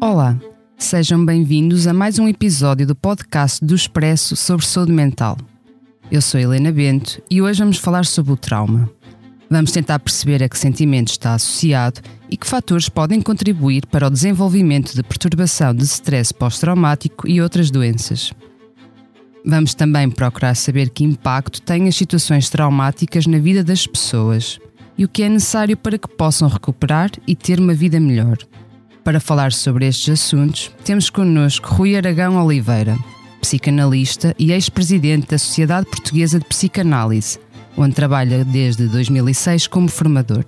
Olá, sejam bem-vindos a mais um episódio do podcast do Expresso sobre saúde mental. Eu sou Helena Bento e hoje vamos falar sobre o trauma. Vamos tentar perceber a que sentimento está associado e que fatores podem contribuir para o desenvolvimento de perturbação de stress pós-traumático e outras doenças. Vamos também procurar saber que impacto têm as situações traumáticas na vida das pessoas e o que é necessário para que possam recuperar e ter uma vida melhor. Para falar sobre estes assuntos, temos connosco Rui Aragão Oliveira, psicanalista e ex-presidente da Sociedade Portuguesa de Psicanálise, onde trabalha desde 2006 como formador.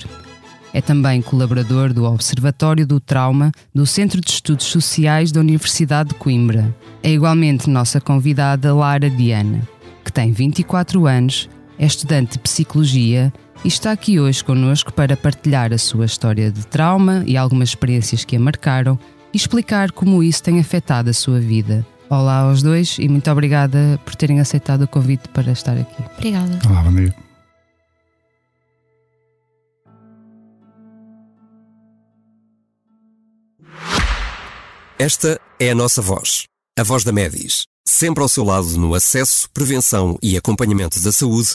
É também colaborador do Observatório do Trauma do Centro de Estudos Sociais da Universidade de Coimbra. É igualmente nossa convidada Lara Diana, que tem 24 anos, é estudante de Psicologia e está aqui hoje connosco para partilhar a sua história de trauma e algumas experiências que a marcaram e explicar como isso tem afetado a sua vida. Olá aos dois e muito obrigada por terem aceitado o convite para estar aqui. Obrigada. Olá, bom dia. Esta é a nossa voz, a voz da Medis, sempre ao seu lado no acesso, prevenção e acompanhamento da saúde,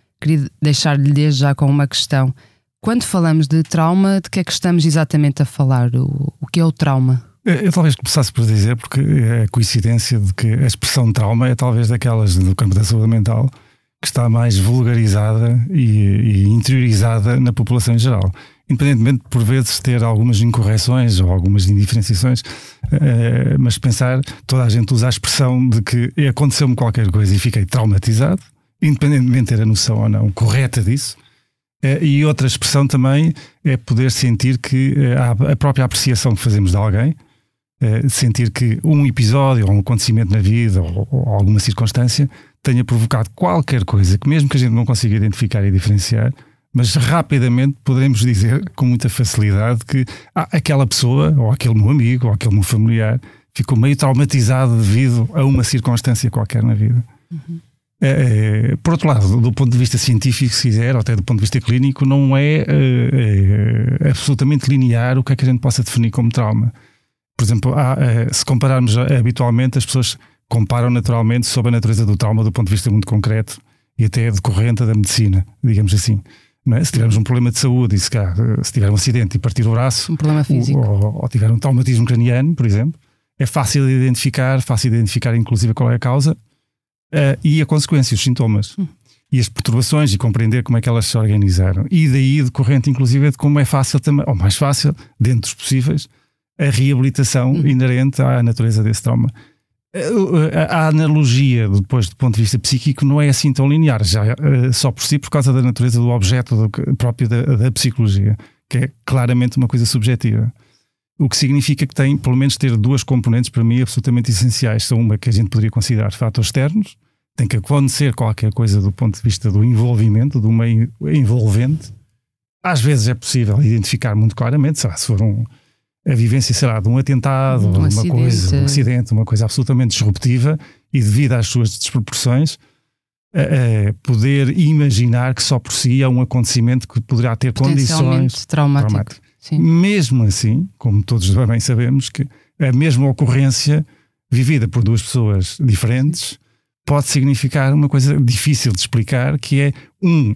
queria deixar-lhe desde já com uma questão. Quando falamos de trauma, de que é que estamos exatamente a falar? O, o que é o trauma? Eu talvez começasse por dizer, porque é coincidência de que a expressão trauma é talvez daquelas do campo da saúde mental que está mais vulgarizada e, e interiorizada na população em geral. Independentemente de, por vezes, ter algumas incorreções ou algumas indiferenciações, eh, mas pensar, toda a gente usa a expressão de que aconteceu-me qualquer coisa e fiquei traumatizado, independentemente de ter a noção ou não correta disso. Eh, E outra expressão também é poder sentir que eh, a própria apreciação que fazemos de alguém, eh, sentir que um episódio ou um acontecimento na vida ou, alguma circunstância tenha provocado qualquer coisa que, mesmo que a gente não consiga identificar e diferenciar, mas rapidamente poderemos dizer com muita facilidade que ah, aquela pessoa, ou aquele meu amigo, ou aquele meu familiar, ficou meio traumatizado devido a uma circunstância qualquer na vida. É, é, por outro lado, do ponto de vista científico, se quiser, ou até do ponto de vista clínico, não é, é, é absolutamente linear o que é que a gente possa definir como trauma. Por exemplo, há, se compararmos eh, habitualmente, as pessoas comparam naturalmente sobre a natureza do trauma do ponto de vista muito concreto e até decorrente da medicina, digamos assim. É? Se tivermos um problema de saúde e se, eh, se tiver um acidente e partir o braço, Um problema físico. ou, ou tiver um traumatismo craniano, por exemplo, é fácil de identificar, fácil de identificar inclusive qual é a causa eh, e a consequência, os sintomas. E as perturbações e compreender como é que elas se organizaram. E daí decorrente, inclusive, de como é fácil também, ou mais fácil, dentro dos possíveis, a reabilitação inerente à natureza desse trauma. Eh, A a analogia, depois do ponto de vista psíquico, não é assim tão linear, já eh, só por si, por causa da natureza do objeto do próprio da, da psicologia, que é claramente uma coisa subjetiva. O que significa que tem, pelo menos, ter duas componentes para mim absolutamente essenciais. São uma que a gente poderia considerar fatores externos, tem que acontecer qualquer coisa do ponto de vista do envolvimento, do meio envolvente. Às vezes é possível identificar muito claramente, sei lá, se for um, a vivência, sei lá, de um atentado, Um uma acidente. coisa, um acidente, uma coisa absolutamente disruptiva e devido às suas desproporções, eh, poder imaginar que só por si é um acontecimento que poderá ter condições traumático. traumáticas. Sim. Mesmo assim, como todos bem sabemos, que a mesma ocorrência vivida por duas pessoas diferentes pode significar uma coisa difícil de explicar, que é um,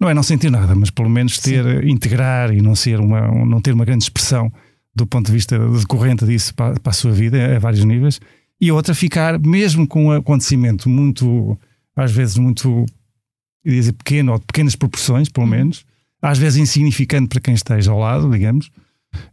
não é não sentir nada, mas pelo menos ter, Sim. integrar e não ser uma, não ter uma grande expressão do ponto de vista decorrente disso para, para a sua vida a vários níveis, e outra ficar mesmo com um acontecimento muito, às vezes muito, dizer pequeno ou de pequenas proporções, pelo uhum. menos, às vezes insignificante para quem esteja ao lado, digamos,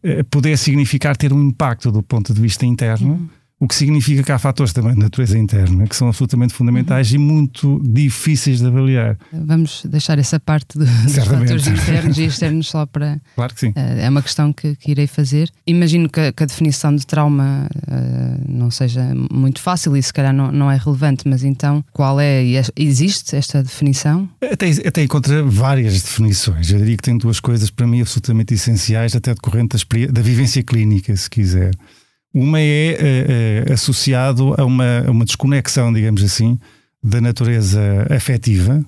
eh, poder significar ter um impacto do ponto de vista interno. Uhum o que significa que há fatores também de natureza interna que são absolutamente fundamentais uhum. e muito difíceis de avaliar. Vamos deixar essa parte do, dos fatores internos e externos só para. Claro que sim. Uh, é uma questão que, que, irei fazer. Imagino que, que a definição de trauma uh, não seja muito fácil e se calhar não, não é relevante, mas então qual é? Existe esta definição? Até, até encontra várias definições. Eu diria que tem duas coisas para mim absolutamente essenciais, até decorrente da, da vivência clínica, se quiser. Uma é, é, associado a uma, a uma desconexão, digamos assim, da natureza afetiva,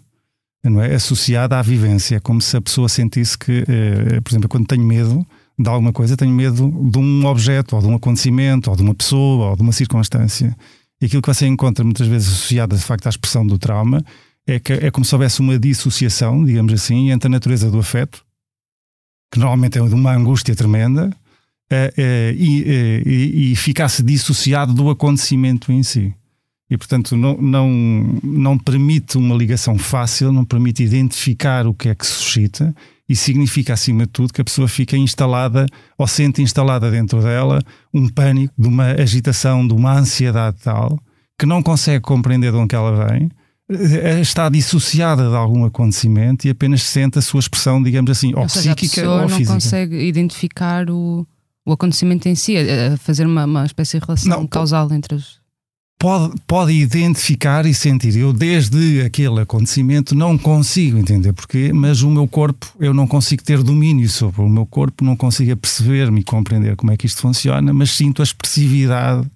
não é? associada à vivência, como se a pessoa sentisse que, eh, por exemplo, quando tenho medo de alguma coisa, tenho medo de um objeto, ou de um acontecimento, ou de uma pessoa, ou de uma circunstância. E aquilo que você encontra muitas vezes associado, de facto, à expressão do trauma é, que, é como se houvesse uma dissociação, digamos assim, entre a natureza do afeto, que normalmente é de uma angústia tremenda, uh, uh, e, uh, e, ficasse dissociado do acontecimento em si. E, portanto, não, não, não permite uma ligação fácil, não permite identificar o que é que suscita e significa, acima de tudo, que a pessoa fica instalada ou sente instalada dentro dela um pânico, de uma agitação, de uma ansiedade tal, que não consegue compreender de onde ela vem, está dissociada de algum acontecimento e apenas sente a sua expressão, digamos assim, ou, ou seja, psíquica ou física. não consegue identificar o, o acontecimento em si, a fazer uma, uma espécie de relação não, causal entre os. Pode, pode identificar e sentir. Eu, desde aquele acontecimento, não consigo entender porquê, mas o meu corpo, eu não consigo ter domínio sobre o meu corpo, não consigo perceber-me e compreender como é que isto funciona, mas sinto a expressividade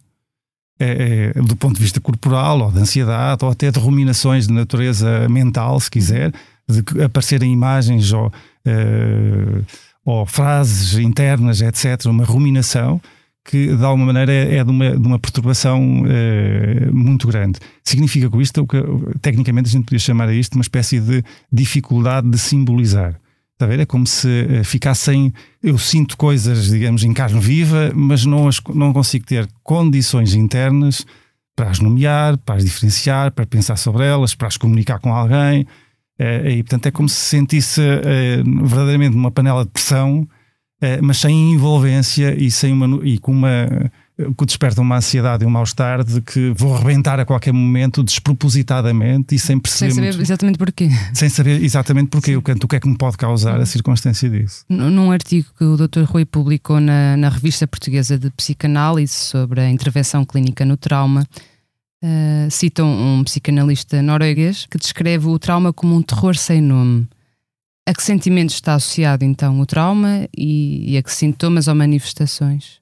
é, é, do ponto de vista corporal, ou de ansiedade, ou até de ruminações de natureza mental, se quiser, de aparecerem imagens ou. É, ou frases internas, etc., uma ruminação que de alguma maneira é, de, uma, de uma perturbação uh, muito grande. Significa com isto, que tecnicamente a gente podia chamar a isto uma espécie de dificuldade de simbolizar. Está a ver? É como se uh, ficassem. Eu sinto coisas, digamos, em carne viva, mas não, as, não consigo ter condições internas para as nomear, para as diferenciar, para pensar sobre elas, para as comunicar com alguém. Uh, e portanto é como se sentisse uh, verdadeiramente uma panela de pressão, uh, mas sem envolvência e, sem uma, e com uma que desperta uma ansiedade e um mal-estar de que vou arrebentar a qualquer momento despropositadamente e sem perceber. Sem saber muito, exatamente porquê. Sem saber exatamente porquê, o que, o que é que me pode causar a circunstância disso. Num artigo que o Dr. Rui publicou na, na Revista Portuguesa de Psicanálise sobre a intervenção clínica no trauma, Uh, citam um psicanalista norueguês que descreve o trauma como um terror sem nome. A que sentimentos está associado então o trauma e, e a que sintomas ou manifestações?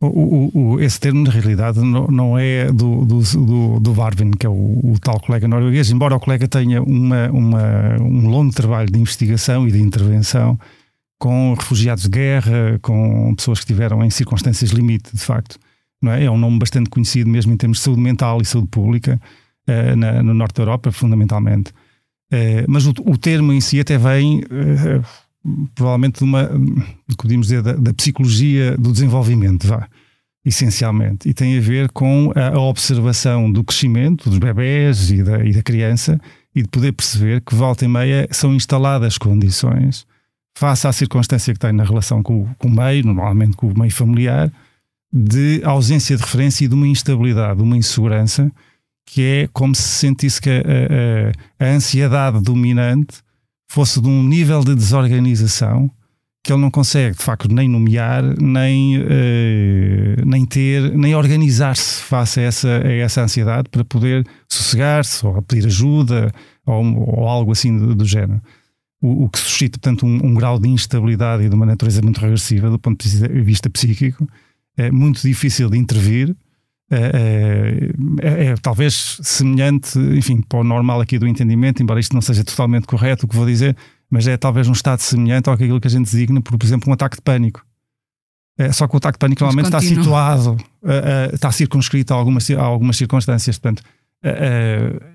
O, o, o, esse termo, na realidade, não, não é do, do, do, do Varvin, que é o, o, tal colega norueguês, embora o colega tenha uma, uma, um longo trabalho de investigação e de intervenção com refugiados de guerra, com pessoas que estiveram em circunstâncias limite, de facto não é? É um nome bastante conhecido mesmo em termos de saúde mental e saúde pública uh, na, no norte da Europa, fundamentalmente. Uh, mas o, o, termo em si até vem uh, provavelmente de uma, podemos dizer, da, da, psicologia do desenvolvimento, vá, essencialmente. E tem a ver com a, a observação do crescimento dos bebés e da, e da criança e de poder perceber que volta e meia são instaladas condições face à circunstância que tem na relação com, com o meio, normalmente com o meio familiar, de ausência de referência e de uma instabilidade, de uma insegurança, que é como se sentisse que a, a, a ansiedade dominante fosse de um nível de desorganização que ele não consegue, de facto, nem nomear, nem, uh, nem ter, nem organizar-se face a essa, a essa ansiedade para poder sossegar-se ou pedir ajuda ou, ou algo assim do, do género. O, o, que suscita, portanto, um, um, grau de instabilidade e de uma natureza muito regressiva do ponto de vista psíquico, é muito difícil de intervir. É, é, é, talvez semelhante, enfim, para o normal aqui do entendimento, embora isto não seja totalmente correto o que vou dizer, mas é talvez um estado semelhante ao que aquilo que a gente designa por, por exemplo, um ataque de pânico. É, só que o ataque de pânico normalmente está situado, está circunscrito a algumas, a algumas circunstâncias. Portanto,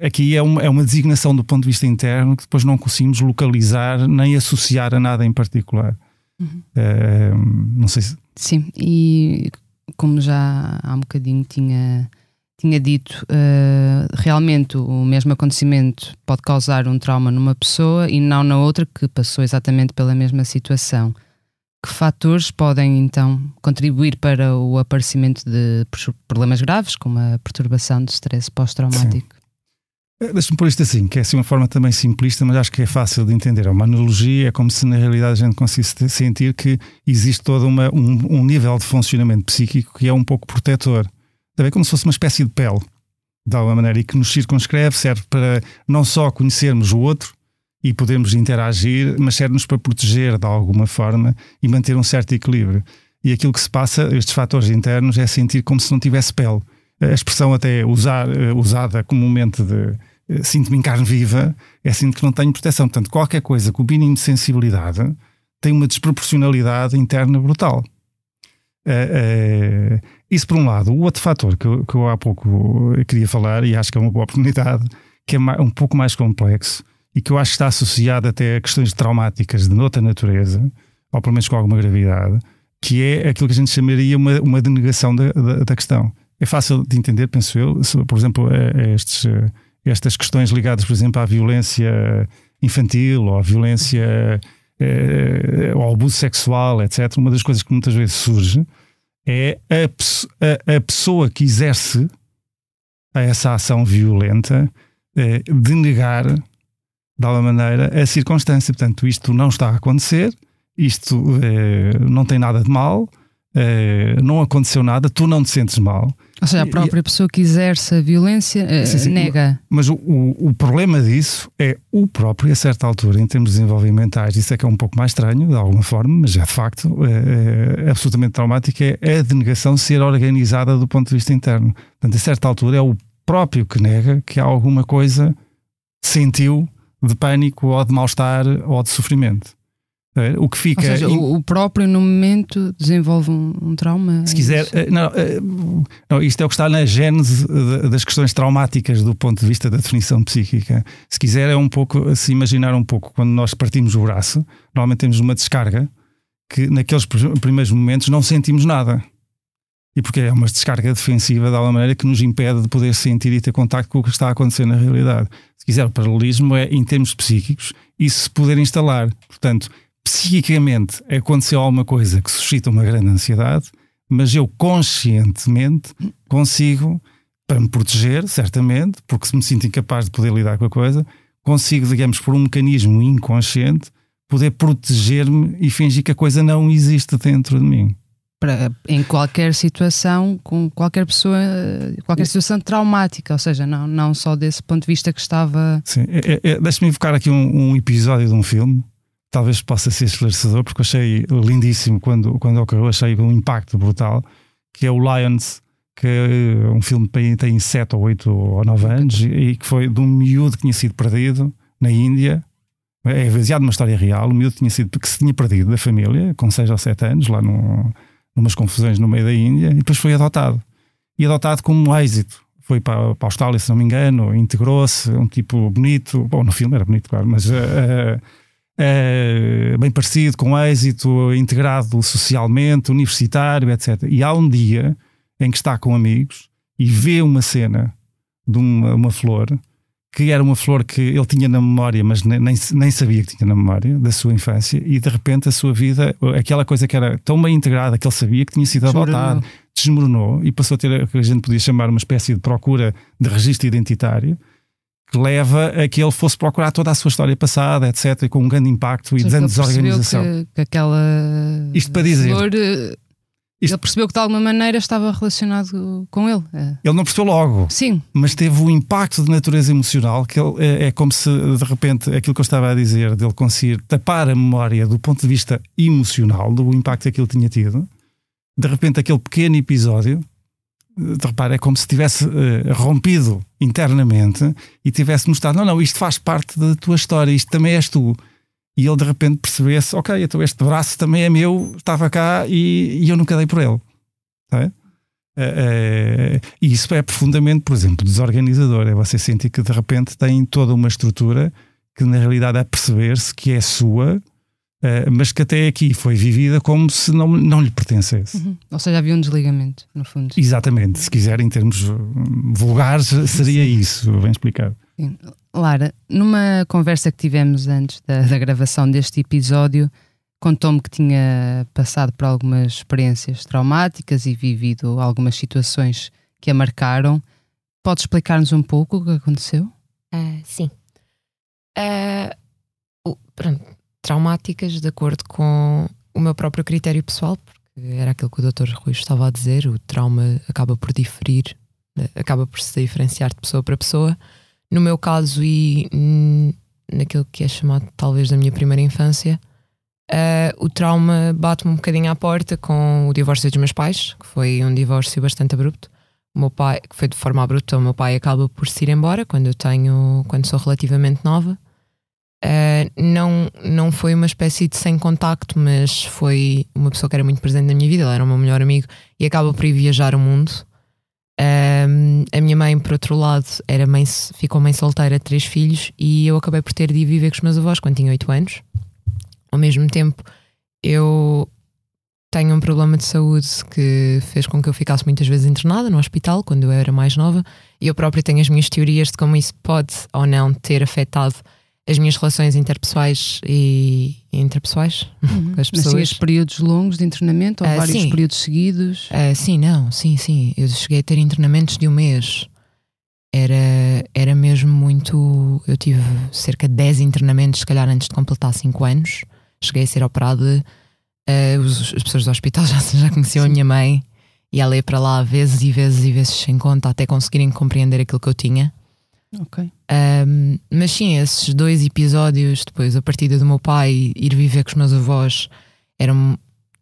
aqui é uma, é uma designação do ponto de vista interno que depois não conseguimos localizar nem associar a nada em particular. Uhum. Uh, não sei se. Sim, e como já há um bocadinho tinha, tinha dito, uh, realmente o mesmo acontecimento pode causar um trauma numa pessoa e não na outra que passou exatamente pela mesma situação. Que fatores podem então contribuir para o aparecimento de problemas graves, como a perturbação de stress pós-traumático? Eh, deixa-me pôr isto assim, que é assim uma forma também simplista, mas acho que é fácil de entender. É uma analogia, é como se na realidade a gente conseguisse sentir que existe todo uma, um, um nível de funcionamento psíquico que é um pouco protetor. É como se fosse uma espécie de pele, de alguma maneira, e que nos circunscreve, serve para não só conhecermos o outro, e podemos interagir, mas serve-nos para proteger de alguma forma e manter um certo equilíbrio. E aquilo que se passa, estes fatores internos, é sentir como se não tivesse pele. A expressão até usar, eh, usada comumente de sinto-me em carne viva, é sinto que não tenho proteção. Portanto, qualquer coisa com o mínimo de sensibilidade tem uma desproporcionalidade interna brutal. Uh, uh, isso por um lado. O outro fator que que eu há pouco queria falar, e acho que é uma boa oportunidade, que é um pouco mais complexo, e que eu acho que está associado até a questões traumáticas de outra natureza, ou pelo menos com alguma gravidade, que é aquilo que a gente chamaria uma, uma denegação da, da, da questão. É fácil de entender, penso eu, por exemplo, estes, estas questões ligadas, por exemplo, à violência infantil ou à violência eh, ao abuso sexual, etc. Uma das coisas que muitas vezes surge é a, a, a pessoa que exerce essa ação violenta eh, denegar de alguma maneira, a circunstância. Portanto, isto não está a acontecer, isto eh, não tem nada de mal, eh, não aconteceu nada, tu não te sentes mal. Ou seja, a própria e, pessoa que exerce a violência eh, sim, sim, nega. Mas o, o, o, problema disso é o próprio, a certa altura, em termos desenvolvimentais, isso é que é um pouco mais estranho, de alguma forma, mas é de facto é, é absolutamente traumático, é a denegação ser organizada do ponto de vista interno. Portanto, a certa altura é o próprio que nega que há alguma coisa sentiu de pânico ou de mal-estar ou de sofrimento. O que fica. Ou seja, o próprio no momento desenvolve um, um trauma. Se quiser. Eh, não, eh, não, isto é o que está na gênese das questões traumáticas do ponto de vista da definição psíquica. Se quiser, é um pouco. Se imaginar um pouco, quando nós partimos o braço, normalmente temos uma descarga que naqueles primeiros momentos não sentimos nada. E porque é uma descarga defensiva de alguma maneira que nos impede de poder sentir e ter contacto com o que está a acontecer na realidade. Se quiser, o paralelismo é, em termos psíquicos, isso se poder instalar. Portanto, psiquicamente aconteceu alguma coisa que suscita uma grande ansiedade, mas eu conscientemente consigo, para me proteger, certamente, porque se me sinto incapaz de poder lidar com a coisa, consigo, digamos, por um mecanismo inconsciente, poder proteger-me e fingir que a coisa não existe dentro de mim para, em qualquer situação, com qualquer pessoa, qualquer situação traumática, ou seja, não, não só desse ponto de vista que estava. Sim, é, é, é deixa-me evocar aqui um, um, episódio de um filme, talvez possa ser esclarecedor, porque eu achei lindíssimo quando, quando ocorreu, achei um impacto brutal, que é o Lions, que é um filme que tem 7 ou 8 ou 9 anos e que foi de um miúdo que tinha sido perdido na Índia. É baseado numa história real. O miúdo tinha sido, que se tinha perdido da família com 6 ou 7 anos, lá no numas confusões no meio da Índia, e depois foi adotado. E adotado como um êxito. Foi para, para a Austrália, se não me engano, integrou-se, um tipo bonito, bom, no filme era bonito, claro, mas uh, bem parecido, com êxito, integrado socialmente, universitário, etc. E há um dia em que está com amigos e vê uma cena de uma, uma flor que era uma flor que ele tinha na memória, mas nem, nem sabia que tinha na memória da sua infância, e de repente a sua vida, aquela coisa que era tão bem integrada que ele sabia que tinha sido adotado, desmoronou e passou a ter o que a gente podia chamar uma espécie de procura de registro identitário que leva a que ele fosse procurar toda a sua história passada, etc., e com um grande impacto e de desorganização. Que, que aquela Isto para dizer. Flor eh, isto... Ele percebeu que de alguma maneira estava relacionado com ele. É. Ele não percebeu logo. Sim. Mas teve um impacto de natureza emocional que ele, é, é, como se de repente aquilo que eu estava a dizer, dele conseguir tapar a memória do ponto de vista emocional, do impacto que aquilo tinha tido. De repente, aquele pequeno episódio, repara, é como se tivesse uh, rompido internamente e tivesse mostrado: não, não, isto faz parte da tua história, isto também és tu e ele de repente percebesse: ok, então este braço também é meu, estava cá e, e eu nunca dei por ele. É? Uh, uh, e isso é profundamente, por exemplo, desorganizador. É você sentir que de repente tem toda uma estrutura que na realidade é perceber-se que é sua, uh, mas que até aqui foi vivida como se não, não lhe pertencesse. Uhum. Ou seja, havia um desligamento, no fundo. Exatamente. Se quiser, em termos vulgares, seria isso, bem explicado. Sim. Lara, numa conversa que tivemos antes da, da gravação deste episódio, contou-me que tinha passado por algumas experiências traumáticas e vivido algumas situações que a marcaram. Pode explicar-nos um pouco o que aconteceu? Uh, sim. Uh, pronto, traumáticas de acordo com o meu próprio critério pessoal, porque era aquilo que o Dr. Rui estava a dizer, o trauma acaba por diferir, acaba por se diferenciar de pessoa para pessoa. No meu caso e naquilo que é chamado talvez da minha primeira infância, Uh, o trauma bate-me um bocadinho à porta com o divórcio dos meus pais, que foi um divórcio bastante abrupto. O meu pai, que foi de forma abrupta, o meu pai acaba por se ir embora quando eu tenho, quando sou relativamente nova. Uh, não, não foi uma espécie de sem contacto, mas foi uma pessoa que era muito presente na minha vida, ele era o meu melhor amigo e acaba por ir viajar o mundo. Uh, a minha mãe, por outro lado, era mãe, ficou mãe solteira, três filhos, e eu acabei por ter de ir viver com os meus avós quando tinha oito anos. Ao mesmo tempo, eu tenho um problema de saúde que fez com que eu ficasse muitas vezes internada no hospital quando eu era mais nova, e eu própria tenho as minhas teorias de como isso pode ou não ter afetado as minhas relações interpessoais e interpessoais uhum. com as pessoas. Mas períodos longos de internamento ou uh, vários sim. períodos seguidos? Uh, sim, não, sim, sim. Eu cheguei a ter internamentos de um mês. Era, era mesmo muito. Eu tive cerca de 10 internamentos, se calhar antes de completar 5 anos cheguei a ser operada, uh, os, as pessoas do hospital já, já conheciam Sim. a minha mãe e ela ia para lá vezes e vezes e vezes sem conta até conseguirem compreender aquilo que eu tinha. Ok. Um, mas sim, esses dois episódios, depois a partida do meu pai, ir viver com os meus avós, eram.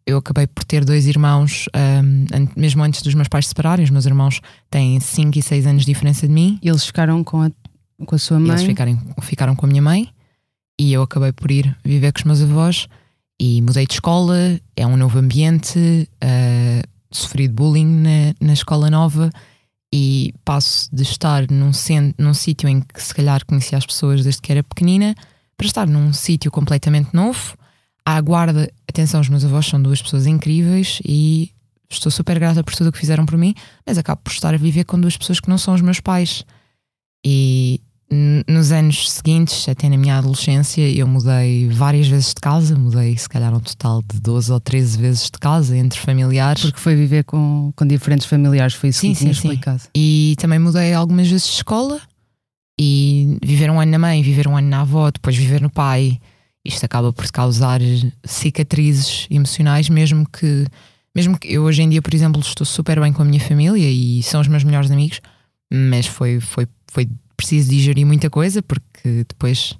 Eu acabei por ter dois irmãos, um, mesmo antes dos meus pais se separarem. Os meus irmãos têm 5 e 6 anos de diferença de mim. E eles ficaram com a, com a sua mãe? eles ficaram, ficaram com a minha mãe e eu acabei por ir viver com os meus avós e mudei de escola, é um novo ambiente, uh, sofri de bullying na, na escola nova e passo de estar num, num sítio em que se calhar conhecia as pessoas desde que era pequenina para estar num sítio completamente novo. À guarda, atenção, os meus avós são duas pessoas incríveis e estou super grata por tudo o que fizeram por mim, mas acabo por estar a viver com duas pessoas que não são os meus pais. E nos anos seguintes, até na minha adolescência, eu mudei várias vezes de casa, mudei se calhar um total de 12 ou 13 vezes de casa entre familiares. Porque foi viver com, com diferentes familiares, foi isso sim, que sim, sim. explicado. E também mudei algumas vezes de escola e viver um ano na mãe, viver um ano na avó, depois viver no pai. Isto acaba por causar cicatrizes emocionais, mesmo que, mesmo que eu hoje em dia, por exemplo, estou super bem com a minha família e são os meus melhores amigos, mas foi, foi, foi preciso digerir muita coisa porque depois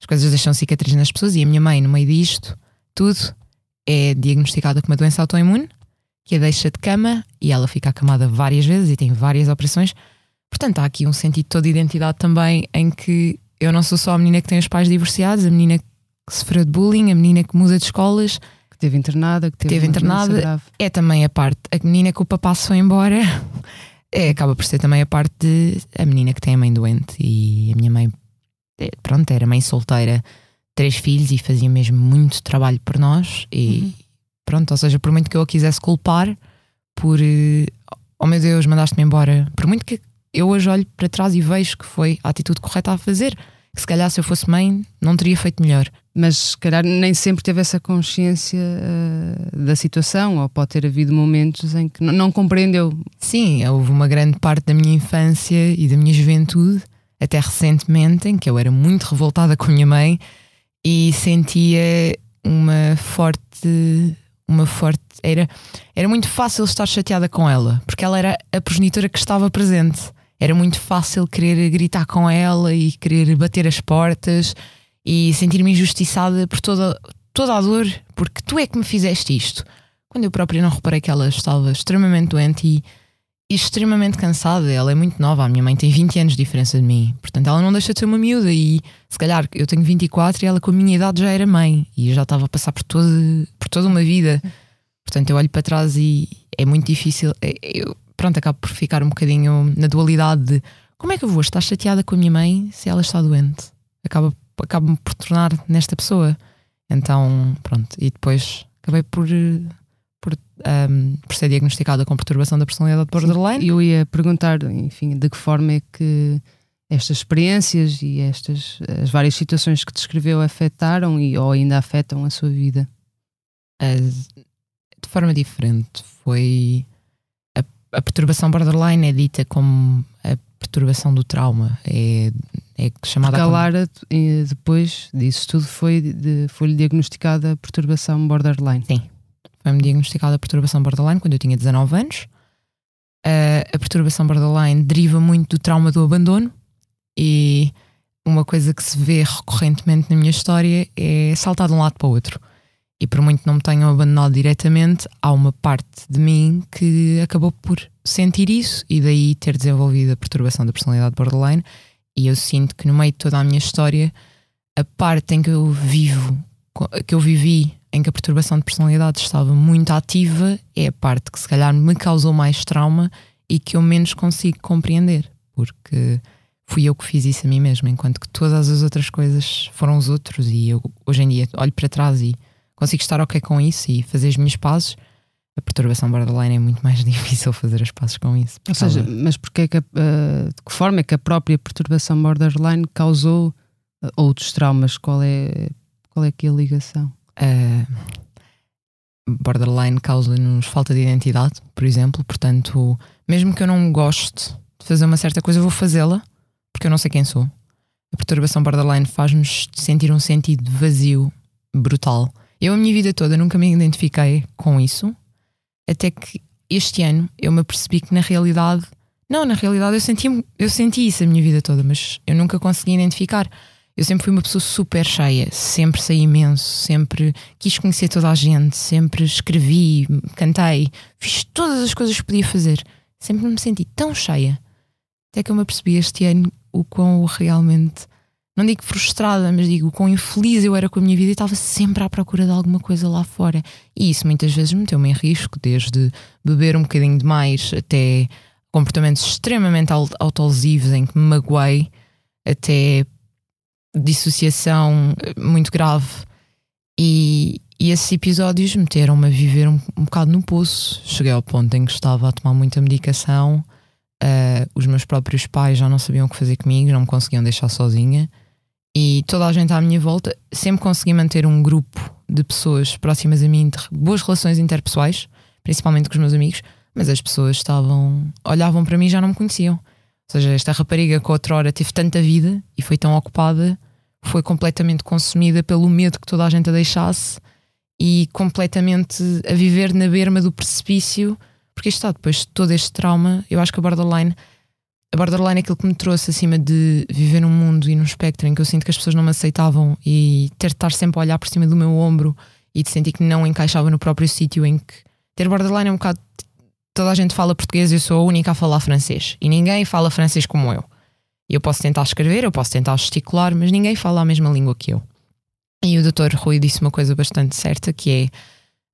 as coisas deixam cicatrizes nas pessoas e a minha mãe, no meio disto, tudo, é diagnosticada com uma doença autoimune que a deixa de cama e ela fica acamada várias vezes e tem várias operações. Portanto, há aqui um sentido todo de identidade também em que eu não sou só a menina que tem os pais divorciados, a menina que sofreu de bullying, a menina que muda de escolas. Que teve internada, que teve, teve internada. É também a parte, a menina que o papá se foi embora é, acaba por ser também a parte de a menina que tem a mãe doente e a minha mãe, é, pronto, era mãe solteira, três filhos e fazia mesmo muito trabalho por nós. E uhum. pronto, ou seja, por muito que eu a quisesse culpar por oh meu Deus, mandaste-me embora, por muito que eu hoje olho para trás e vejo que foi a atitude correta a fazer, que se calhar se eu fosse mãe não teria feito melhor mas se calhar nem sempre teve essa consciência uh, da situação, ou pode ter havido momentos em que não compreendeu. Sim, houve uma grande parte da minha infância e da minha juventude, até recentemente, em que eu era muito revoltada com a minha mãe e sentia uma forte. Uma forte. Era, era muito fácil estar chateada com ela, porque ela era a progenitora que estava presente. Era muito fácil querer gritar com ela e querer bater as portas e sentir-me injustiçada por toda, toda a dor, porque tu é que me fizeste isto. Quando eu própria não reparei que ela estava extremamente doente e, extremamente cansada. Ela é muito nova, a minha mãe tem 20 anos de diferença de mim, portanto ela não deixa de ser uma miúda. E se calhar eu tenho 24 e ela com a minha idade já era mãe e já estava a passar por, todo, por toda uma vida. Portanto eu olho para trás e é muito difícil. É, eu, pronto, acabo por ficar um bocadinho na dualidade de como é que eu vou estar chateada com a minha mãe se ela está doente? Acaba, acabo-me por tornar nesta pessoa. Então, pronto, e depois acabei por, por, um, por ser diagnosticada com perturbação da personalidade borderline. Eu ia perguntar, enfim, de que forma é que estas experiências e estas as várias situações que descreveu afetaram e, ou ainda afetam a sua vida? As, de forma diferente. Foi a, a, perturbação borderline é dita como a perturbação do trauma. É, é chamada. Porque a Lara, depois disso tudo, foi, de, foi-lhe diagnosticada a perturbação borderline. Sim. Foi-me diagnosticada a perturbação borderline quando eu tinha 19 anos. Uh, a perturbação borderline deriva muito do trauma do abandono e uma coisa que se vê recorrentemente na minha história é saltar de um lado para o outro. E por muito não me tenham abandonado diretamente, há uma parte de mim que acabou por sentir isso e daí ter desenvolvido a perturbação da personalidade borderline. E eu sinto que no meio de toda a minha história, a parte em que eu vivo, que eu vivi, em que a perturbação de personalidade estava muito ativa, é a parte que se calhar me causou mais trauma e que eu menos consigo compreender, porque fui eu que fiz isso a mim mesma, enquanto que todas as outras coisas foram os outros. E eu hoje em dia olho para trás e consigo estar ok com isso e fazer as minhas pazes. A perturbação borderline é muito mais difícil fazer as pazes com isso. Ou seja, mas porque é que, uh, de que forma é que a própria perturbação borderline causou uh, outros traumas? Qual é, qual é que é a ligação? Uh, borderline causa-nos falta de identidade, por exemplo. Portanto, mesmo que eu não goste de fazer uma certa coisa, eu vou fazê-la porque eu não sei quem sou. A perturbação borderline faz-nos sentir um sentido vazio brutal eu, a minha vida toda, nunca me identifiquei com isso, até que este ano eu me apercebi que na realidade, não, na realidade eu senti, eu senti isso a minha vida toda, mas eu nunca consegui identificar. Eu sempre fui uma pessoa super cheia, sempre saí imenso, sempre quis conhecer toda a gente, sempre escrevi, cantei, fiz todas as coisas que podia fazer. Sempre me senti tão cheia. Até que eu me apercebi este ano o quão realmente não digo frustrada, mas digo quão infeliz eu era com a minha vida e estava sempre à procura de alguma coisa lá fora. E isso muitas vezes meteu-me em risco, desde beber um bocadinho demais até comportamentos extremamente autolesivos em que me magoei, até dissociação eh, muito grave. E, e esses episódios meteram-me a viver um, um bocado no poço. Cheguei ao ponto em que estava a tomar muita medicação. Uh, os meus próprios pais já não sabiam o que fazer comigo, não me conseguiam deixar sozinha e toda a gente à minha volta, sempre consegui manter um grupo de pessoas próximas a mim, de boas relações interpessoais, principalmente com os meus amigos, mas as pessoas estavam, olhavam para mim e já não me conheciam. Ou seja, esta rapariga que outrora teve tanta vida e foi tão ocupada, foi completamente consumida pelo medo que toda a gente a deixasse e completamente a viver na berma do precipício, porque isto está depois de todo este trauma, eu acho que a borderline a borderline é aquilo que me trouxe acima de viver num mundo e num espectro em que eu sinto que as pessoas não me aceitavam e ter de estar sempre a olhar por cima do meu ombro e de sentir que não encaixava no próprio sítio em que ter borderline é um bocado toda a gente fala português e eu sou a única a falar francês e ninguém fala francês como eu. Eu posso tentar escrever, eu posso tentar gesticular, mas ninguém fala a mesma língua que eu. E o Dr. Rui disse uma coisa bastante certa que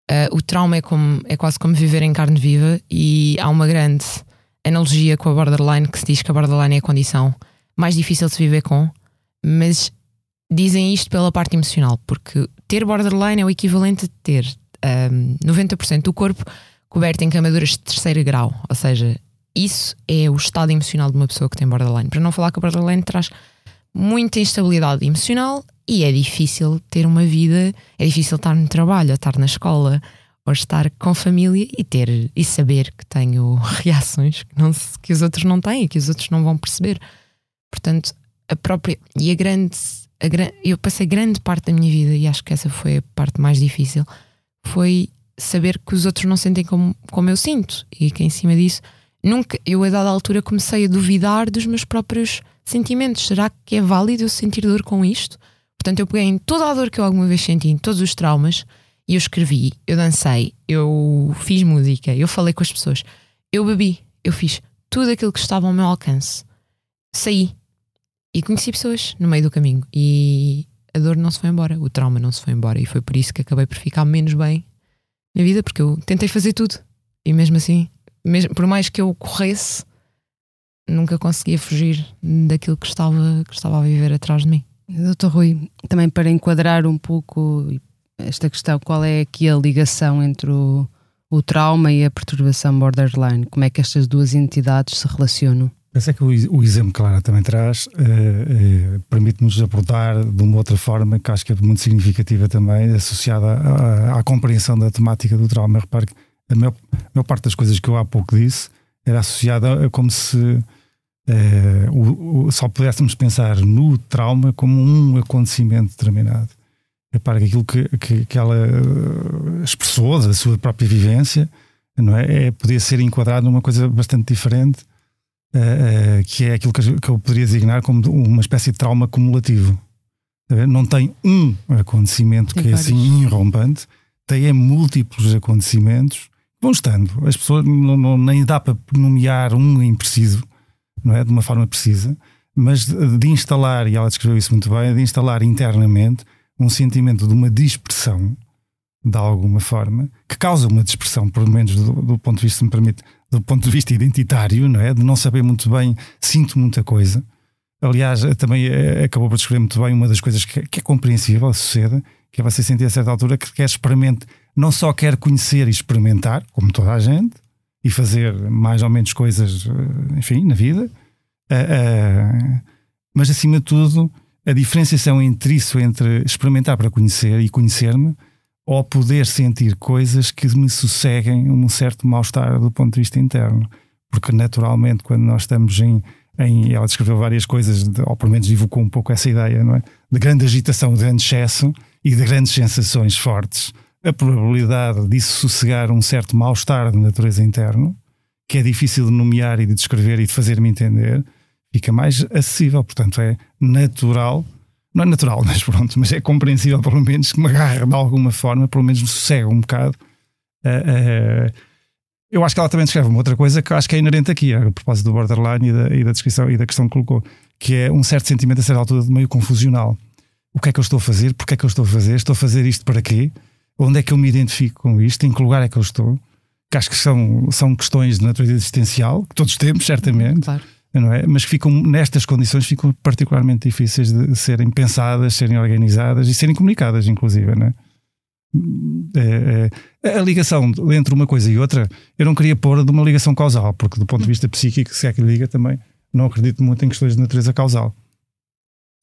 é uh, o trauma é, como, é quase como viver em carne viva e há uma grande analogia com a borderline, que se diz que a borderline é a condição mais difícil de se viver com, mas dizem isto pela parte emocional, porque ter borderline é o equivalente a ter um, 90% do corpo coberto em camaduras de terceiro grau, ou seja, isso é o estado emocional de uma pessoa que tem borderline. Para não falar que a borderline traz muita instabilidade emocional e é difícil ter uma vida, é difícil estar no trabalho, estar na escola, ou estar com família e ter e saber que tenho reações que, não, que os outros não têm, que os outros não vão perceber. Portanto, a própria e a grande, a, eu passei grande parte da minha vida e acho que essa foi a parte mais difícil, foi saber que os outros não sentem como, como eu sinto e que em cima disso nunca eu a dada altura comecei a duvidar dos meus próprios sentimentos. Será que é válido eu sentir dor com isto? Portanto, eu peguei em toda a dor que eu alguma vez senti, em todos os traumas eu escrevi, eu dancei, eu fiz música, eu falei com as pessoas, eu bebi, eu fiz tudo aquilo que estava ao meu alcance. Saí e conheci pessoas no meio do caminho. E a dor não se foi embora, o trauma não se foi embora. E foi por isso que acabei por ficar menos bem na vida, porque eu tentei fazer tudo. E mesmo assim mesmo, por mais que eu corresse, nunca conseguia fugir daquilo que estava, que estava a viver atrás de mim. Doutor Rui, também para enquadrar um pouco esta questão, qual é aqui a ligação entre o, o trauma e a perturbação borderline? Como é que estas duas entidades se relacionam? Penso é que o, o exemplo que Clara também traz eh, eh, permite-nos abordar de uma outra forma que acho que é muito significativa também, associada à, à, compreensão da temática do trauma. Repare que a maior, a maior, parte das coisas que eu há pouco disse era associada a como se eh, o, o, só pudéssemos pensar no trauma como um acontecimento determinado. Repare que aquilo que, que, que ela expressou da sua própria vivência não é, é podia ser enquadrado numa coisa bastante diferente uh, uh, que é aquilo que, que eu poderia designar como uma espécie de trauma cumulativo. Não tem um acontecimento tem que vários. é assim irrompante, tem é múltiplos acontecimentos vão estando. As pessoas não, não, nem dá para nomear um impreciso, não é? De uma forma precisa, mas de, de instalar, e ela descreveu isso muito bem, de instalar internamente um sentimento de uma dispersão de alguma forma, que causa uma dispersão, pelo menos do, do, ponto de vista, se me permite, do ponto de vista identitário, não é? De não saber muito bem, sinto muita coisa. Aliás, também é, acabou por descrever muito bem uma das coisas que, que é compreensível, suceda, que é você sentir a certa altura que quer experimentar, não só quer conhecer e experimentar, como toda a gente, e fazer mais ou menos coisas, eh, enfim, na vida, uh, uh, mas acima de tudo, a diferenciação entre isso, entre experimentar para conhecer e conhecer-me, ou poder sentir coisas que me sosseguem um certo mal-estar do ponto de vista interno. Porque naturalmente, quando nós estamos em. em ela descreveu várias coisas, ou pelo menos evocou um pouco essa ideia, não é? De grande agitação, de grande excesso e de grandes sensações fortes. A probabilidade disso sossegar um certo mal-estar de natureza interna, que é difícil de nomear e de descrever e de fazer-me entender, fica mais acessível. Portanto, é natural não é natural, mas pronto, mas é compreensível pelo menos que me agarra de alguma forma, pelo menos me sossega um bocado. Uh, uh, eu acho que ela também descreve uma outra coisa que acho que é inerente aqui, a propósito do borderline e da, e da descrição e da questão que colocou, que é um certo sentimento a certa altura de meio confusional. O que é que eu estou a fazer? Porquê é que eu estou a fazer? Estou a fazer isto para quê? Onde é que eu me identifico com isto? Em que lugar é que eu estou? Que acho que são, são questões de natureza existencial, que todos temos, certamente. Claro não é? Mas que ficam, nestas condições, ficam particularmente difíceis de serem pensadas, serem organizadas e serem comunicadas, inclusive, não é? É, é, a ligação entre uma coisa e outra, eu não queria pôr de uma ligação causal, porque do ponto de vista psíquico, se é que liga também, não acredito muito em questões de natureza causal.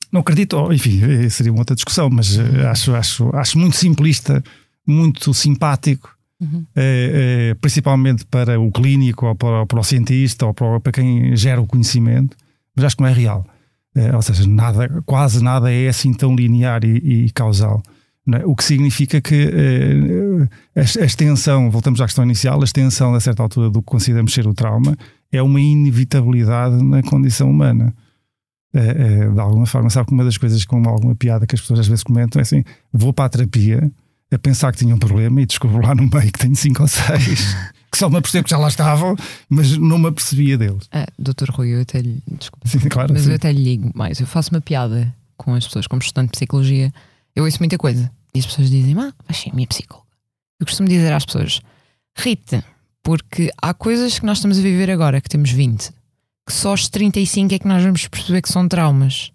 Não acredito, enfim, eh, seria uma outra discussão, mas eh, acho, acho, acho muito simplista, muito simpático Uhum. É, é, principalmente para o clínico ou para, para o cientista ou para, para, quem gera o conhecimento, mas acho que não é real. É, ou seja, nada, quase nada é assim tão linear e, e causal. É? O que significa que a, a, extensão, voltamos à questão inicial, a extensão a certa altura do que consideramos ser o trauma é uma inevitabilidade na condição humana. De alguma forma, sabe que uma das coisas com alguma piada que as pessoas às vezes comentam é assim: vou para a terapia a pensar que tinha um problema e descobri lá no meio que tenho cinco ou seis. que só me apercebo que já lá estavam, mas não me apercebia deles. Ah, doutor Rui, eu até lhe. Desculpa. Sim, claro, mas sim. eu até lhe ligo mais. Eu faço uma piada com as pessoas, como estudante de psicologia. Eu ouço muita coisa. E as pessoas dizem, ah, vai ser minha psicóloga. Eu costumo dizer às pessoas, Rita, porque há coisas que nós estamos a viver agora, que temos 20, que só aos 35 é que nós vamos perceber que são traumas.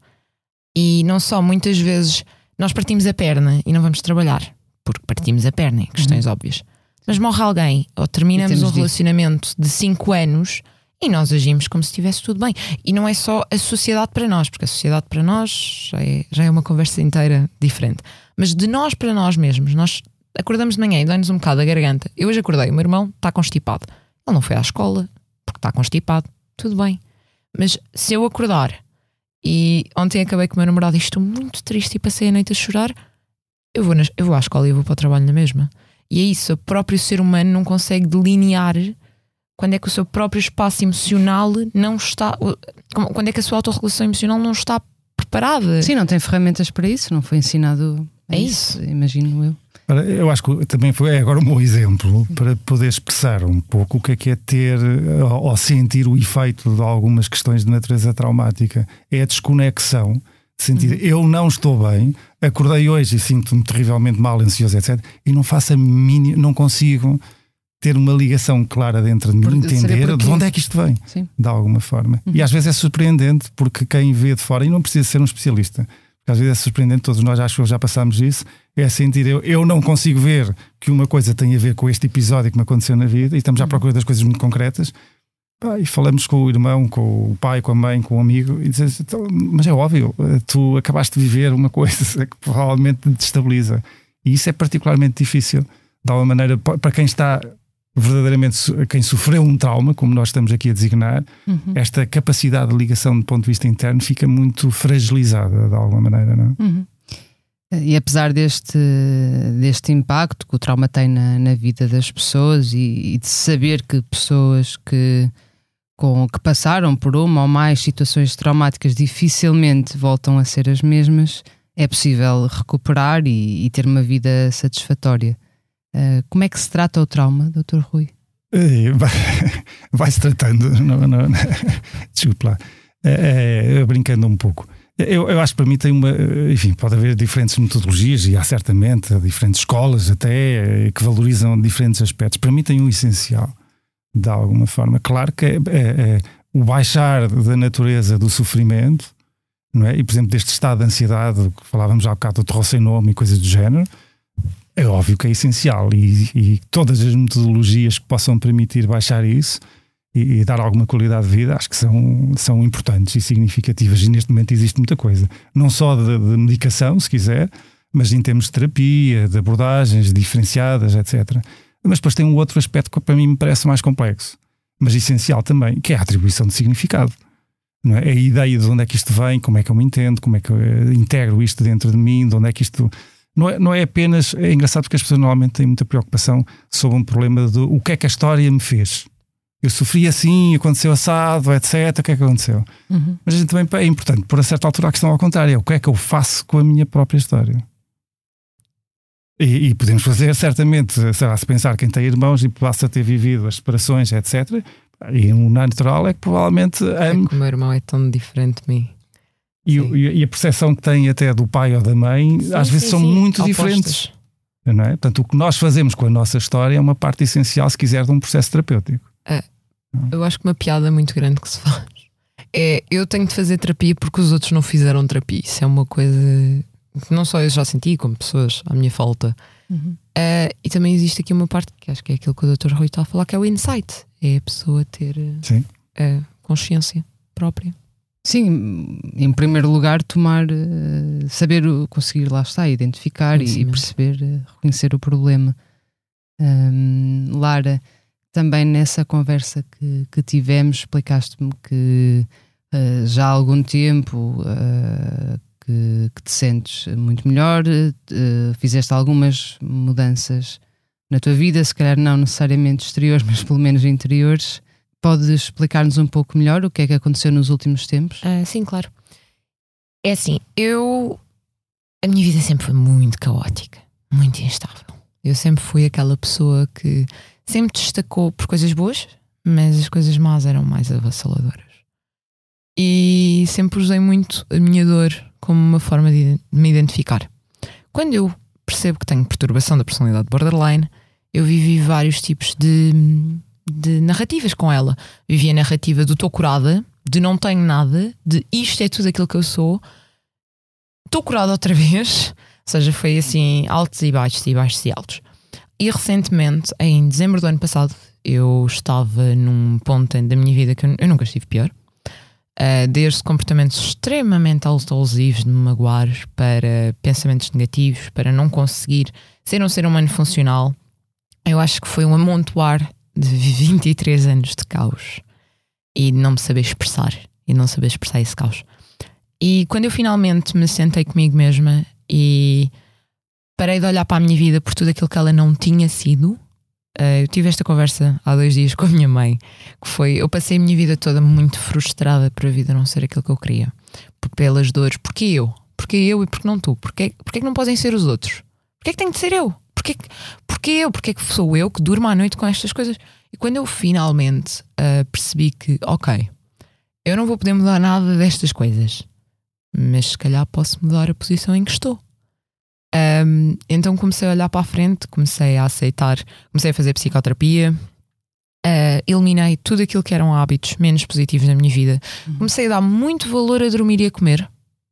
E não só, muitas vezes nós partimos a perna e não vamos trabalhar porque partimos a perna, em questões uhum. óbvias. Mas morre alguém, ou terminamos um relacionamento de 5 anos e nós agimos como se estivesse tudo bem. E não é só a sociedade para nós, porque a sociedade para nós já é, já é uma conversa inteira diferente. Mas de nós para nós mesmos, nós acordamos de manhã e dá-nos um bocado a garganta. Eu hoje acordei, o meu irmão está constipado. Ele não foi à escola porque está constipado. Tudo bem. Mas se eu acordar e ontem acabei com o meu namorado e estou muito triste e passei a noite a chorar, eu vou, na, eu vou à escola e eu vou para o trabalho na mesma. E é isso, o próprio ser humano não consegue delinear quando é que o seu próprio espaço emocional não está. Quando é que a sua autorregulação emocional não está preparada. Sim, não tem ferramentas para isso, não foi ensinado. É isso, isso imagino eu. Eu acho que também foi é agora um bom exemplo para poder expressar um pouco o que é que é ter ou sentir o efeito de algumas questões de natureza traumática. É a desconexão sentir uhum. eu não estou bem, acordei hoje e sinto-me terrivelmente mal, ansioso, etc. E não faço a mínima, não consigo ter uma ligação clara dentro de mim, Por- saber entender de onde é que isto vem, Sim. de alguma forma. E às vezes é surpreendente, porque quem vê de fora, e não precisa ser um especialista, porque às vezes é surpreendente, todos nós acho que já passámos isso, é sentir, eu, eu não consigo ver que uma coisa tem a ver com este episódio que me aconteceu na vida, e estamos à procura das coisas muito concretas, Pá, e falamos com o irmão, com o pai, com a mãe, com o amigo, e dizes, "Então, mas é óbvio, eh, tu acabaste de viver uma coisa que provavelmente te destabiliza. E isso é particularmente difícil, de alguma maneira, pa- para quem está verdadeiramente, quem sofreu um trauma, como nós estamos aqui a designar, Uhum. esta capacidade de ligação do ponto de vista interno fica muito fragilizada, de alguma maneira, não é? Uhum. E apesar deste, deste impacto que o trauma tem na, na vida das pessoas e, e de saber que pessoas que, com, que passaram por uma ou mais situações traumáticas dificilmente voltam a ser as mesmas, é possível recuperar e, e ter uma vida satisfatória. Uh, como é que se trata o trauma, Dr. Rui? Eh, vai- Vai-se tratando, não, não, desculpe lá, É, é, brincando um pouco. Eu, eu acho que para mim tem uma. Enfim, pode haver diferentes metodologias e há certamente diferentes escolas até que valorizam diferentes aspectos. Para mim tem um essencial, de alguma forma. Claro que é, é- é o baixar da natureza do sofrimento, não é? E, por exemplo, deste estado de ansiedade que falávamos há bocado do terror sem nome e coisas do género, é óbvio que é essencial e, e todas as metodologias que possam permitir baixar isso e, e dar alguma qualidade de vida acho que são, são importantes e significativas e neste momento existe muita coisa não só de, de medicação se quiser mas em termos de terapia, de abordagens diferenciadas, etc mas depois tem um outro aspecto que para mim me parece mais complexo mas essencial também, que é a atribuição de significado não é? a ideia de onde é que isto vem, como é que eu me entendo como é que eu eh, integro isto dentro de mim, de onde é que isto não é, não é apenas. É engraçado porque as pessoas normalmente têm muita preocupação sobre um problema de o que é que a história me fez. Eu sofri assim, aconteceu assado, etc. O que é que aconteceu? Uhum. Mas a gente também é importante, por a certa altura, a questão ao contrário: é o que é que eu faço com a minha própria história? E, e podemos fazer, certamente, sei lá, se pensar quem tem irmãos e passa a ter vivido as separações, etc. E um natural é que provavelmente É ame que o meu irmão é tão diferente de mim. e, o- e a percepção que tem até do pai ou da mãe, às Sim, vezes sim, são sim. muito Opostas. diferentes. Não é? Portanto, o que nós fazemos com a nossa história é uma parte essencial, se quiser, de um processo terapêutico. Eu acho que uma piada muito grande que se faz é eu tenho de fazer terapia porque os outros não fizeram terapia. Isso é uma coisa que não só eu já senti, como pessoas à minha falta. Uhum. Eh, e também existe aqui uma parte que acho que é aquilo que o Dr. Rui está a falar, que é o insight. É a pessoa ter Sim. a consciência própria. Sim, em primeiro lugar, tomar, eh, saber, o- conseguir lá está, identificar e, e perceber, reconhecer o problema. Ahm, Lara, também nessa conversa que, que tivemos, explicaste-me que já há algum tempo que, que te sentes muito melhor, eh, fizeste algumas mudanças na tua vida, se calhar não necessariamente exteriores, mas pelo menos interiores. Podes explicar-nos um pouco melhor o que é que aconteceu nos últimos tempos? Ah, sim, claro. É assim, eu. A minha vida sempre foi muito caótica, muito instável. Eu sempre fui aquela pessoa que sempre destacou por coisas boas, mas as coisas más eram mais avassaladoras. E sempre usei muito a minha dor como uma forma de me identificar. Quando eu percebo que tenho perturbação da personalidade borderline, eu vivi vários tipos de, de narrativas com ela. Vivi a narrativa do estou curada, de não tenho nada, de isto é tudo aquilo que eu sou, estou curada outra vez. Ou seja, foi assim, altos e baixos e baixos e altos. E recentemente, em dezembro do ano passado, eu estava num ponto da minha vida que eu nunca estive pior. Uh, desde comportamentos extremamente autolesivos de me magoar para pensamentos negativos, para não conseguir ser um ser humano funcional. Eu acho que foi um amontoar de 23 anos de caos e de não me saber expressar e não saber expressar esse caos. E quando eu finalmente me sentei comigo mesma e parei de olhar para a minha vida por tudo aquilo que ela não tinha sido, eu tive esta conversa há dois dias com a minha mãe, que foi, eu passei a minha vida toda muito frustrada por a vida não ser aquilo que eu queria, pelas dores, porque eu? Porque eu e porque não tu? Porque é que não podem ser os outros? Porque é que tem de ser eu? Porque, que- porque eu? Porque é que sou eu que durmo à noite com estas coisas? E quando eu finalmente ah, percebi que, ok, eu não vou poder mudar nada destas coisas, mas se calhar posso mudar a posição em que estou. Um, então comecei a olhar para a frente, comecei a aceitar, comecei a fazer psicoterapia, uh, eliminei tudo aquilo que eram hábitos menos positivos na minha vida. Uhum. Comecei a dar muito valor a dormir e a comer.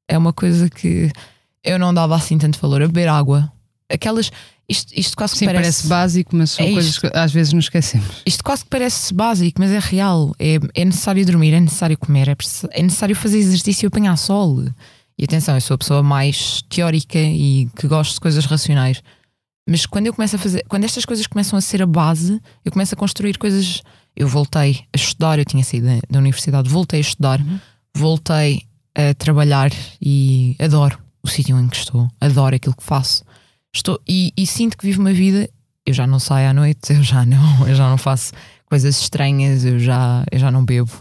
É uma coisa que eu não dava assim tanto valor, a beber água. Aquelas. Isto, isto quase que Sim, parece... parece básico, mas são É coisas isto. que às vezes nos esquecemos. Isto quase que parece básico, mas é real. É, é necessário dormir, é necessário comer, é, é necessário fazer exercício e apanhar sol. E atenção, eu sou a pessoa mais teórica e que gosto de coisas racionais. Mas quando eu começo a fazer, quando estas coisas começam a ser a base, eu começo a construir coisas. Eu voltei a estudar, eu tinha saído da, da universidade, voltei a estudar, voltei a trabalhar e adoro o sítio em que estou, adoro aquilo que faço. Estou, e, e sinto que vivo uma vida. Eu já não saio à noite, eu já não, eu já não faço coisas estranhas, eu já, eu já não bebo.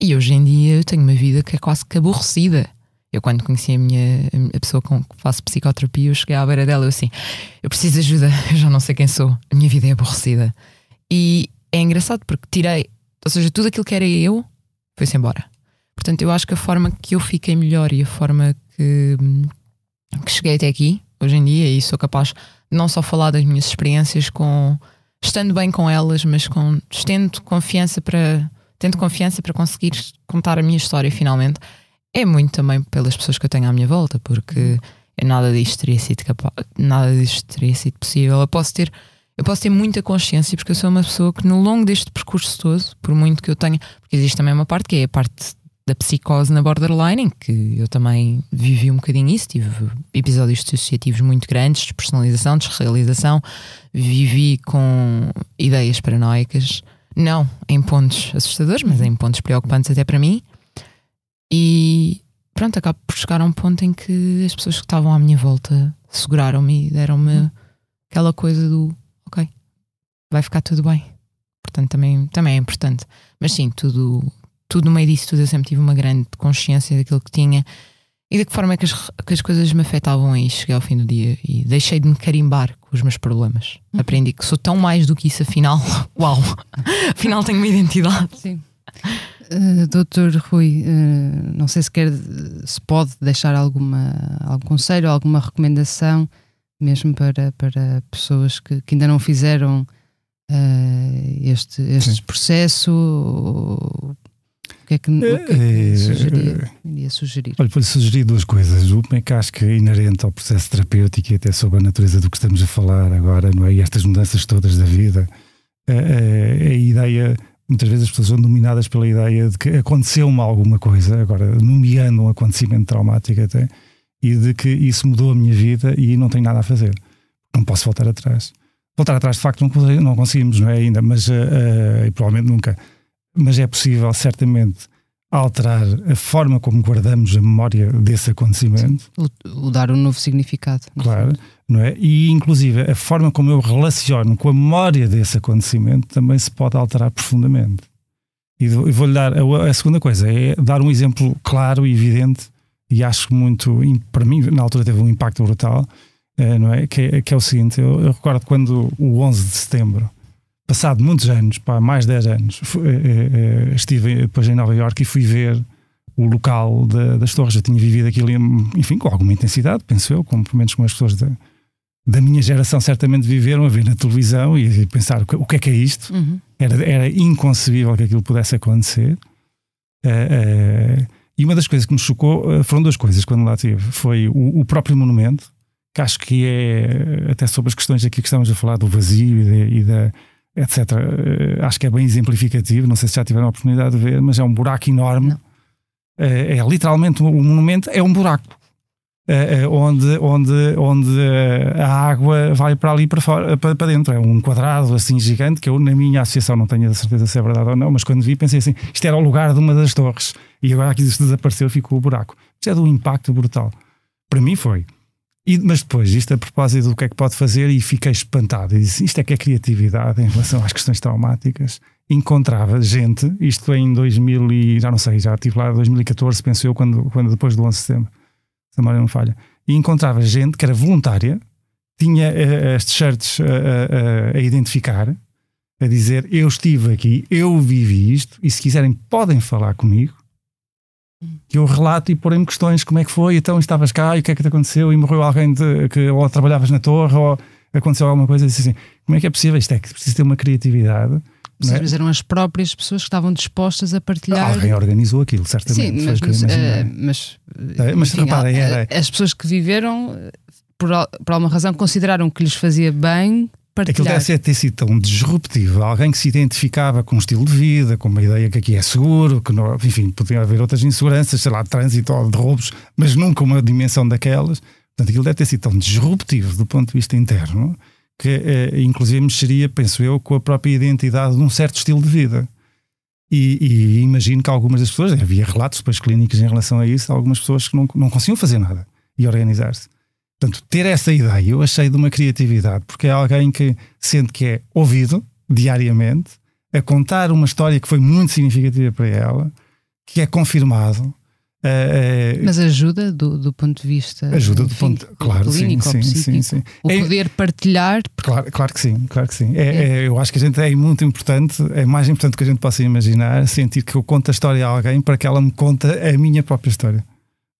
E hoje em dia eu tenho uma vida que é quase que aborrecida. Eu, quando conheci a minha a pessoa com que faço psicoterapia, eu cheguei à beira dela e assim: eu preciso de ajuda, eu já não sei quem sou, a minha vida é aborrecida. E é engraçado porque tirei, ou seja, tudo aquilo que era eu foi-se embora. Portanto, eu acho que a forma que eu fiquei melhor e a forma que, que cheguei até aqui, hoje em dia, e sou capaz de não só falar das minhas experiências com estando bem com elas, mas com tendo confiança para tendo confiança para conseguir contar a minha história finalmente, é muito também pelas pessoas que eu tenho à minha volta, porque nada disto teria sido capaz, nada disto teria sido possível. Eu posso ter eu posso ter muita consciência porque eu sou uma pessoa que no longo deste percurso todo, por muito que eu tenha, porque existe também uma parte que é a parte da psicose na borderline, em que eu também vivi um bocadinho isso, tive episódios dissociativos muito grandes, despersonalização, desrealização, vivi com ideias paranoicas, não em pontos assustadores, mas em pontos preocupantes até para mim. E pronto, acabo por chegar a um ponto em que as pessoas que estavam à minha volta seguraram-me e deram-me aquela coisa do ok, vai ficar tudo bem. Portanto, também, também é importante. Mas sim, tudo, tudo no meio disso tudo eu sempre tive uma grande consciência daquilo que tinha e de que forma é que as, que as coisas me afetavam e cheguei ao fim do dia e deixei de me carimbar com os meus problemas. Aprendi que sou tão mais do que isso, afinal, uau, afinal tenho uma identidade. Sim. Uh, Doutor Rui, uh, não sei se quer, se pode deixar alguma, algum conselho, alguma recomendação, mesmo para, para pessoas que, que ainda não fizeram uh, este, este processo. O que é que, o que, é que sugeria, iria sugerir? Olha, vou-lhe sugerir duas coisas. Uma é que acho que é inerente ao processo terapêutico e até sobre a natureza do que estamos a falar agora, não é? E estas mudanças todas da vida. A, a, a ideia muitas vezes as pessoas são dominadas pela ideia de que aconteceu-me alguma coisa, agora nomeando um acontecimento traumático até, e de que isso mudou a minha vida e não tenho nada a fazer. Não posso voltar atrás. Voltar atrás, de facto, não, não conseguimos, não é ainda, mas uh, uh, e provavelmente nunca. Mas é possível, certamente, alterar a forma como guardamos a memória desse acontecimento. O, o dar um novo significado. Claro, não é? E inclusive a forma como eu relaciono com a memória desse acontecimento também se pode alterar profundamente. E vou-lhe dar a, a, segunda coisa, é dar um exemplo claro e evidente, e acho muito, para mim, na altura teve um impacto brutal, é, não é? Que, é? que é o seguinte: eu, eu, recordo quando o 11 de setembro, passado muitos anos, pá, mais de 10 anos, fui, é, estive depois em Nova Iorque e fui ver o local de, das torres. Eu tinha vivido aquilo, enfim, com alguma intensidade, penso eu, como pelo menos com as pessoas da, da minha geração certamente viveram a ver na televisão e, e pensar o que, o que, é que é isto. Uhum. Era, era inconcebível que aquilo pudesse acontecer. Uh, uh, e uma das coisas que me chocou uh, foram duas coisas quando lá estive. Foi o, o, próprio monumento, que acho que é, até sobre as questões aqui que estamos a falar do vazio e, de, e da etc. acho que é bem exemplificativo. Não sei se já tiveram a oportunidade de ver, mas é um buraco enorme. É, é literalmente o monumento é um buraco. Uh, onde, onde, onde a água vai para ali para, fora, para, para, dentro. É um quadrado assim gigante que eu, na minha associação, não tenho a certeza se é verdade ou não, mas quando vi pensei assim: isto era o lugar de uma das torres e agora aqui isto desapareceu, ficou o buraco. Isto é de um impacto brutal. Para mim foi. E, mas depois, isto a propósito do que é que pode fazer, e fiquei espantado. E disse: isto é que é criatividade em relação às questões traumáticas. Encontrava gente, isto em 2000 e já não sei, já estive lá em 2014, penso eu, quando, quando depois do 11 de setembro se a memória não falha, e encontrava gente que era voluntária, tinha uh, as t-shirts uh, uh, a identificar, a dizer: Eu estive aqui, eu vivi isto, e se quiserem podem falar comigo, que eu relato e pôr-me questões como é que foi, então estavas cá e o que é que te aconteceu e morreu alguém de, que ou trabalhavas na torre ou aconteceu alguma coisa assim, como é que é possível? Isto é que precisa ter uma criatividade. Às vezes eram as próprias pessoas que estavam dispostas a partilhar. Alguém organizou aquilo, certamente. Sim, mas, mas, uh, mas, mas enfim, repara, era... as pessoas que viveram, por, por alguma razão, consideraram que lhes fazia bem partilhar. Aquilo deve ter sido tão disruptivo. Alguém que se identificava com um estilo de vida, com uma ideia que aqui é seguro, que não, enfim, podiam haver outras inseguranças, sei lá, de trânsito ou de roubos, mas nunca uma dimensão daquelas. Portanto, aquilo deve ter sido tão disruptivo do ponto de vista interno que, eh, inclusive, mexeria, penso eu, com a própria identidade de um certo estilo de vida. E, e, imagino que algumas das pessoas, havia relatos depois clínicos em relação a isso, algumas pessoas que não, não conseguiam fazer nada e organizar-se. Portanto, ter essa ideia eu achei de uma criatividade, porque é alguém que sente que é ouvido diariamente, a contar uma história que foi muito significativa para ela, que é confirmado. Uh, Mas ajuda do, do ponto de vista ajuda do ponto claro clínico sim, sim, sim, sim, o é, poder partilhar claro, claro que sim claro que sim é, é. É, eu acho que a gente é muito importante é mais importante que a gente possa imaginar sentir que eu conto a história a alguém para que ela me conta a minha própria história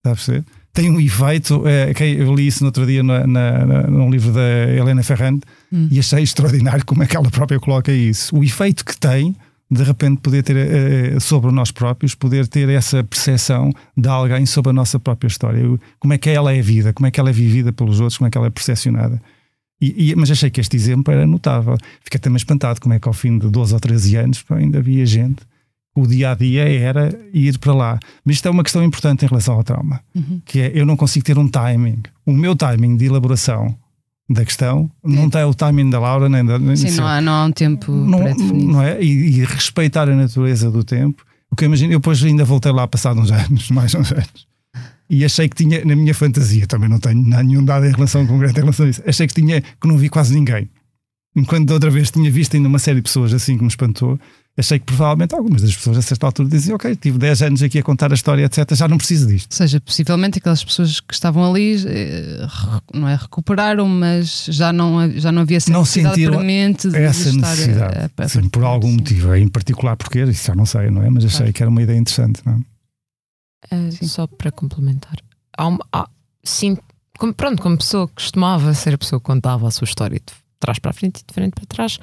está a perceber? Tem um efeito. É, eu li isso no outro dia na, na, num livro da Helena Ferrand hum. e achei extraordinário como é que ela própria coloca isso. O efeito que tem de repente poder ter uh, sobre nós próprios, poder ter essa percepção de alguém sobre a nossa própria história. Como é que ela é vida, como é que ela é vivida pelos outros, como é que ela é percepcionada. E, e, mas achei que este exemplo era notável. Fiquei também espantado como é que ao fim de 12 ou 13 anos ainda havia gente o dia a dia era ir para lá. Mas isto é uma questão importante em relação ao trauma, uhum. que é eu não consigo ter um timing. O meu timing de elaboração da questão não tem o timing da Laura nem da. Sim, não há, não há um tempo não. Não é? E, e, respeitar a natureza do tempo. O que eu imagino, eu depois ainda voltei lá passado uns anos, mais uns anos. E achei que tinha, na minha fantasia, também não tenho nenhum dado em relação concreta em relação a isso, achei que tinha, que não vi quase ninguém. Enquanto da outra vez tinha visto ainda uma série de pessoas assim que me espantou, achei que provavelmente algumas das pessoas a certa altura diziam: Ok, tive 10 anos aqui a contar a história, etc., já não preciso disto. Ou seja, possivelmente aquelas pessoas que estavam ali, eh, não é recuperaram, mas já não, já não havia essa não necessidade premente de essa necessidade. A, a, a, sim, por algum sim. motivo, em particular porque isso já não sei, não é? Mas achei claro. que era uma ideia interessante, não é? Uh, só para complementar, há uma, há, sim, como, pronto, como pessoa que costumava ser a pessoa que contava a sua história de trás para a frente e de frente para trás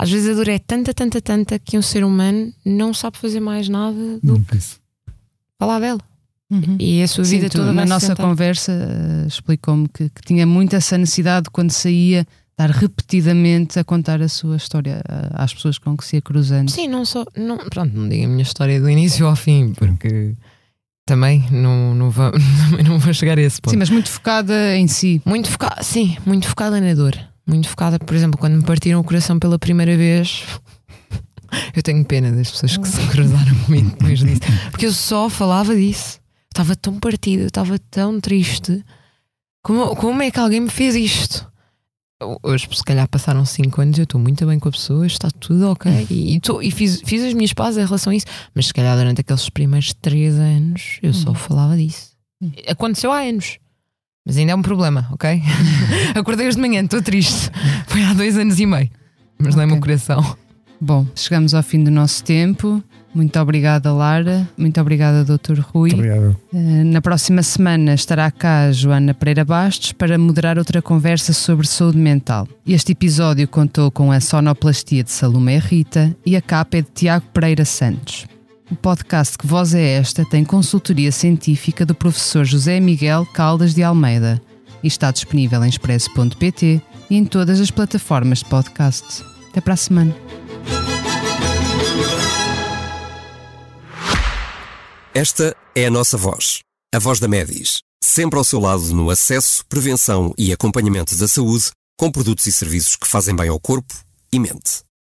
às vezes a dor é tanta, tanta, tanta que um ser humano não sabe fazer mais nada do que falar dela. Uhum. E a sua vida Sim, toda Na nossa sentar. conversa uh, explicou-me que, que, tinha muito essa necessidade quando saía estar repetidamente a contar a sua história uh, às pessoas com que se ia cruzando. Sim, não só. Não, pronto, não diga a minha história do início ao fim, porque também não, não, vou, não vou chegar a esse ponto. Sim, mas muito focada em si. Muito focada, sim, muito focada na dor muito focada. Por exemplo, quando me partiram o coração pela primeira vez, eu tenho pena das pessoas que se cruzaram comigo depois disso, porque eu só falava disso. Estava tão partida, estava tão triste. Como, como é que alguém me fez isto? Hoje, se calhar, passaram 5 anos, eu estou muito bem com a pessoa, está tudo ok. E, e, tô, e fiz, fiz as minhas pazes em relação a isso. Mas se calhar, durante aqueles primeiros 3 anos, eu só uhum. falava disso. Aconteceu há anos. Mas ainda é um problema, ok? Acordei hoje de manhã, estou triste. Foi há dois anos e meio. Mas okay. dá-me o coração. Bom, chegamos ao fim do nosso tempo. Muito obrigada, Lara. Muito obrigada, Dr. Rui. Muito obrigado. Uh, na próxima semana estará cá a Joana Pereira Bastos para moderar outra conversa sobre saúde mental. Este episódio contou com a sonoplastia de Salomé Rita e a capa é de Tiago Pereira Santos. O podcast Que Voz é Esta tem consultoria científica do professor José Miguel Caldas de Almeida e está disponível em expresso.pt e em todas as plataformas de podcast. Até para a semana. Esta é a nossa voz, a voz da Medis, sempre ao seu lado no acesso, prevenção e acompanhamento da saúde, com produtos e serviços que fazem bem ao corpo e mente.